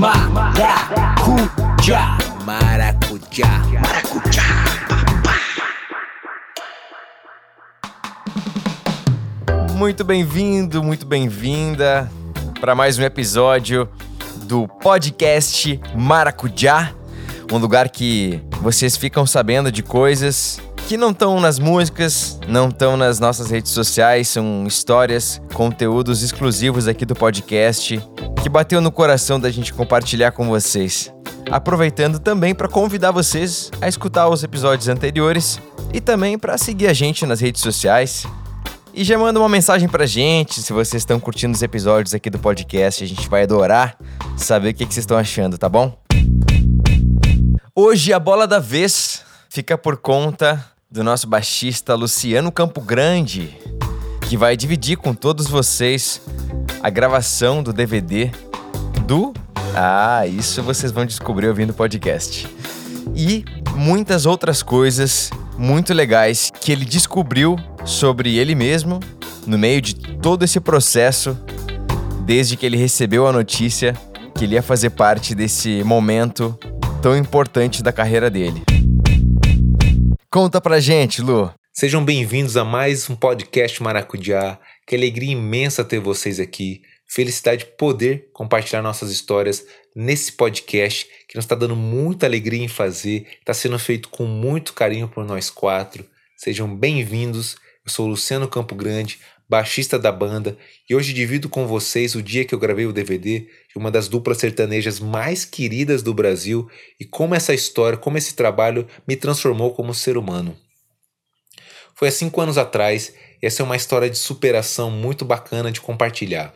Maracujá. Maracujá. Maracujá. Muito bem-vindo, muito bem-vinda para mais um episódio do podcast Maracujá, um lugar que vocês ficam sabendo de coisas que não estão nas músicas, não estão nas nossas redes sociais, são histórias, conteúdos exclusivos aqui do podcast que bateu no coração da gente compartilhar com vocês. Aproveitando também para convidar vocês a escutar os episódios anteriores e também para seguir a gente nas redes sociais. E já manda uma mensagem pra gente se vocês estão curtindo os episódios aqui do podcast. A gente vai adorar saber o que, que vocês estão achando, tá bom? Hoje a bola da vez fica por conta do nosso baixista Luciano Campo Grande, que vai dividir com todos vocês a gravação do DVD do. Ah, isso vocês vão descobrir ouvindo o podcast. E muitas outras coisas muito legais que ele descobriu sobre ele mesmo no meio de todo esse processo, desde que ele recebeu a notícia que ele ia fazer parte desse momento tão importante da carreira dele. Conta pra gente, Lu. Sejam bem-vindos a mais um podcast Maracujá. Que alegria imensa ter vocês aqui. Felicidade poder compartilhar nossas histórias nesse podcast que nos está dando muita alegria em fazer. Está sendo feito com muito carinho por nós quatro. Sejam bem-vindos. Eu sou Luciano Campo Grande, baixista da banda, e hoje divido com vocês o dia que eu gravei o DVD de uma das duplas sertanejas mais queridas do Brasil e como essa história, como esse trabalho me transformou como ser humano. Foi há cinco anos atrás e essa é uma história de superação muito bacana de compartilhar.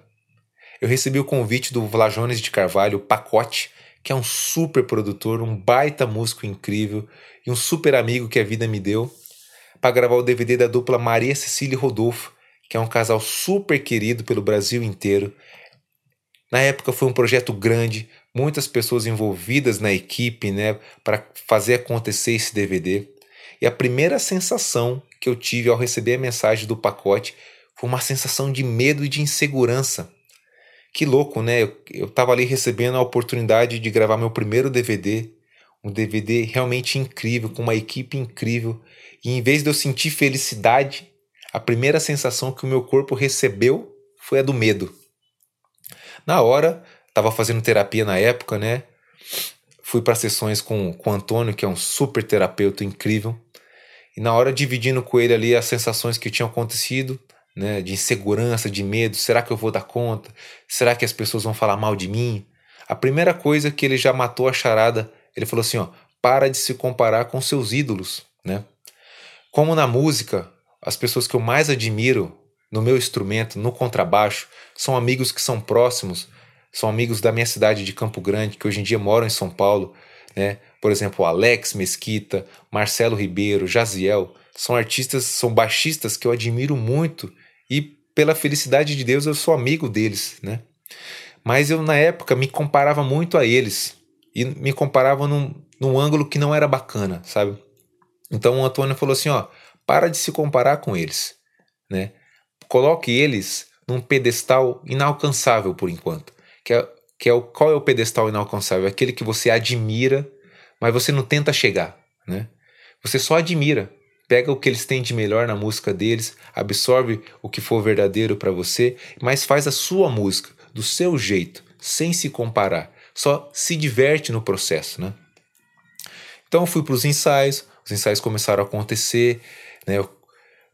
Eu recebi o convite do Vlajones de Carvalho, Pacote, que é um super produtor, um baita músico incrível e um super amigo que a vida me deu, para gravar o DVD da dupla Maria Cecília e Rodolfo, que é um casal super querido pelo Brasil inteiro. Na época foi um projeto grande, muitas pessoas envolvidas na equipe, né, para fazer acontecer esse DVD. E a primeira sensação que eu tive ao receber a mensagem do pacote foi uma sensação de medo e de insegurança. Que louco, né? Eu, eu tava ali recebendo a oportunidade de gravar meu primeiro DVD, um DVD realmente incrível, com uma equipe incrível. E em vez de eu sentir felicidade, a primeira sensação que o meu corpo recebeu foi a do medo. Na hora, estava fazendo terapia na época, né? Fui para sessões com, com o Antônio, que é um super terapeuta incrível. E na hora, dividindo com ele ali as sensações que tinham acontecido, né, de insegurança, de medo, será que eu vou dar conta? Será que as pessoas vão falar mal de mim? A primeira coisa que ele já matou a charada, ele falou assim, ó, para de se comparar com seus ídolos, né? Como na música, as pessoas que eu mais admiro no meu instrumento, no contrabaixo, são amigos que são próximos, são amigos da minha cidade de Campo Grande, que hoje em dia moram em São Paulo, né? Por exemplo, Alex Mesquita, Marcelo Ribeiro, Jaziel, são artistas, são baixistas que eu admiro muito e pela felicidade de Deus eu sou amigo deles, né? Mas eu na época me comparava muito a eles e me comparava num, num ângulo que não era bacana, sabe? Então o Antônio falou assim, ó, para de se comparar com eles, né? Coloque eles num pedestal inalcançável por enquanto, que é, que é o qual é o pedestal inalcançável? Aquele que você admira, mas você não tenta chegar, né? Você só admira, pega o que eles têm de melhor na música deles, absorve o que for verdadeiro para você, mas faz a sua música do seu jeito, sem se comparar. Só se diverte no processo, né? Então eu fui para os ensaios, os ensaios começaram a acontecer, né? Eu,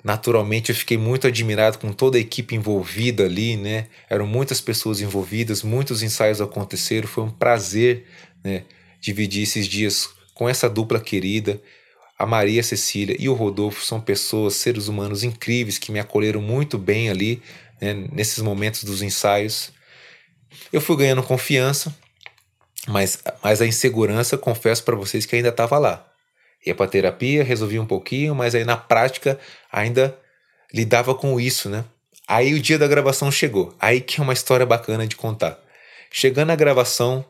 naturalmente eu fiquei muito admirado com toda a equipe envolvida ali, né? Eram muitas pessoas envolvidas, muitos ensaios aconteceram, foi um prazer, né? Dividir esses dias com essa dupla querida, a Maria Cecília e o Rodolfo são pessoas, seres humanos incríveis que me acolheram muito bem ali, né, nesses momentos dos ensaios. Eu fui ganhando confiança, mas, mas a insegurança, confesso para vocês que ainda estava lá. Ia para terapia, resolvi um pouquinho, mas aí na prática ainda lidava com isso, né? Aí o dia da gravação chegou. Aí que é uma história bacana de contar. Chegando a gravação,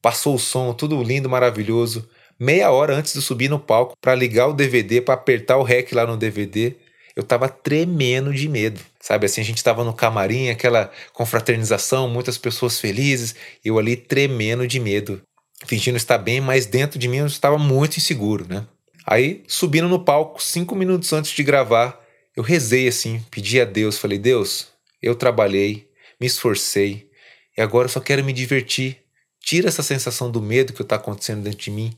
passou o som, tudo lindo, maravilhoso meia hora antes de subir no palco para ligar o DVD, para apertar o REC lá no DVD. eu tava tremendo de medo. Sabe assim, a gente tava no camarim, aquela confraternização, muitas pessoas felizes, eu ali tremendo de medo, fingindo estar bem, mas dentro de mim eu estava muito inseguro, né? Aí, subindo no palco, cinco minutos antes de gravar, eu rezei assim, pedi a Deus, falei: Deus, eu trabalhei, me esforcei e agora eu só quero me divertir. Tira essa sensação do medo que está acontecendo dentro de mim.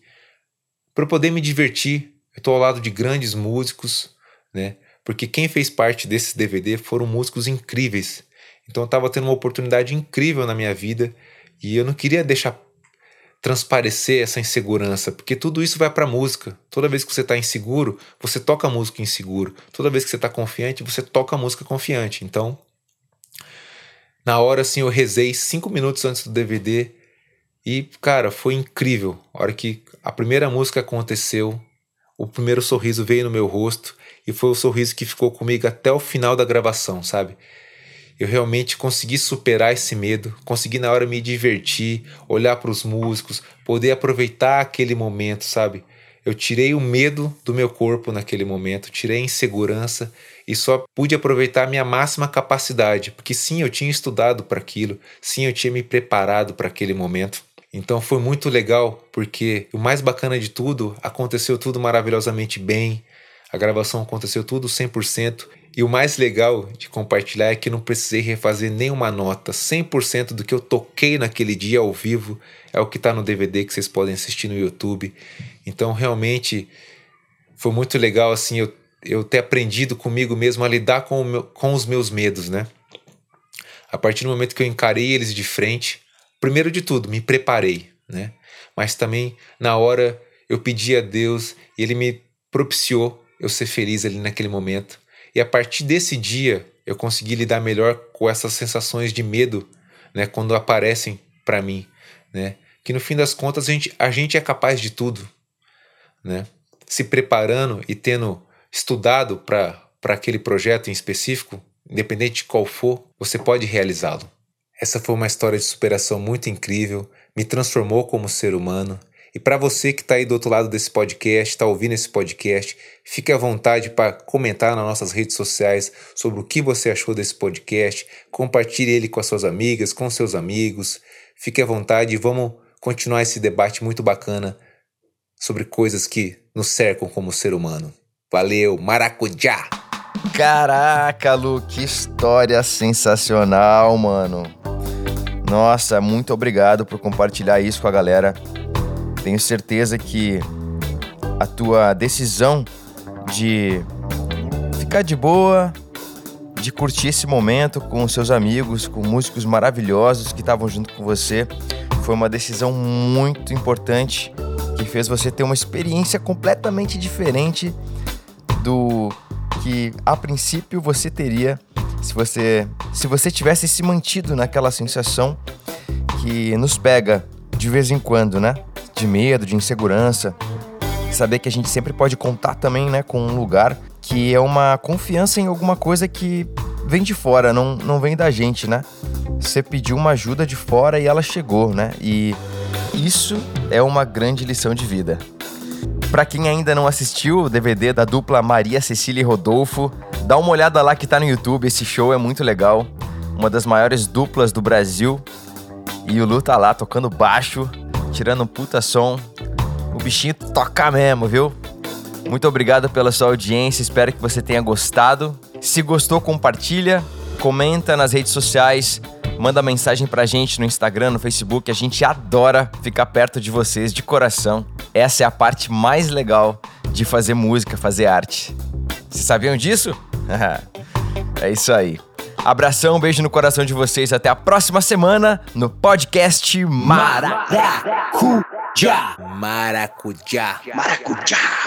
Para eu poder me divertir, eu estou ao lado de grandes músicos, né? Porque quem fez parte desse DVD foram músicos incríveis. Então eu estava tendo uma oportunidade incrível na minha vida e eu não queria deixar transparecer essa insegurança, porque tudo isso vai para música. Toda vez que você está inseguro, você toca música inseguro. Toda vez que você está confiante, você toca música confiante. Então, na hora assim, eu rezei cinco minutos antes do DVD e, cara, foi incrível. A hora que a primeira música aconteceu, o primeiro sorriso veio no meu rosto e foi o sorriso que ficou comigo até o final da gravação, sabe? Eu realmente consegui superar esse medo, consegui na hora me divertir, olhar para os músicos, poder aproveitar aquele momento, sabe? Eu tirei o medo do meu corpo naquele momento, tirei a insegurança e só pude aproveitar a minha máxima capacidade, porque sim, eu tinha estudado para aquilo, sim, eu tinha me preparado para aquele momento. Então foi muito legal, porque o mais bacana de tudo, aconteceu tudo maravilhosamente bem, a gravação aconteceu tudo 100% e o mais legal de compartilhar é que não precisei refazer nenhuma nota. 100% do que eu toquei naquele dia ao vivo é o que está no DVD que vocês podem assistir no YouTube. Então, realmente, foi muito legal assim eu, eu ter aprendido comigo mesmo a lidar com, meu, com os meus medos, né? A partir do momento que eu encarei eles de frente, primeiro de tudo, me preparei, né? Mas também, na hora, eu pedi a Deus e Ele me propiciou eu ser feliz ali naquele momento e a partir desse dia, eu consegui lidar melhor com essas sensações de medo, né, quando aparecem para mim, né? Que no fim das contas a gente, a gente é capaz de tudo, né? Se preparando e tendo estudado para aquele projeto em específico, independente de qual for, você pode realizá-lo. Essa foi uma história de superação muito incrível, me transformou como ser humano e para você que está aí do outro lado desse podcast, está ouvindo esse podcast, fique à vontade para comentar nas nossas redes sociais sobre o que você achou desse podcast. Compartilhe ele com as suas amigas, com seus amigos. Fique à vontade e vamos continuar esse debate muito bacana sobre coisas que nos cercam como ser humano. Valeu, maracujá! Caraca, Lu, que história sensacional, mano. Nossa, muito obrigado por compartilhar isso com a galera. Tenho certeza que a tua decisão de ficar de boa, de curtir esse momento com seus amigos, com músicos maravilhosos que estavam junto com você, foi uma decisão muito importante que fez você ter uma experiência completamente diferente do que a princípio você teria se você se você tivesse se mantido naquela sensação que nos pega de vez em quando, né? De medo, de insegurança. Saber que a gente sempre pode contar também, né, com um lugar que é uma confiança em alguma coisa que vem de fora, não, não vem da gente, né? Você pediu uma ajuda de fora e ela chegou, né? E isso é uma grande lição de vida. Para quem ainda não assistiu o DVD da dupla Maria Cecília e Rodolfo, dá uma olhada lá que tá no YouTube, esse show é muito legal. Uma das maiores duplas do Brasil. E o Lu tá lá tocando baixo, tirando um puta som. O bichinho toca mesmo, viu? Muito obrigado pela sua audiência, espero que você tenha gostado. Se gostou, compartilha, comenta nas redes sociais, manda mensagem pra gente no Instagram, no Facebook. A gente adora ficar perto de vocês de coração. Essa é a parte mais legal de fazer música, fazer arte. Vocês sabiam disso? é isso aí. Abração, beijo no coração de vocês. Até a próxima semana no podcast Maracujá. Maracujá. Maracujá.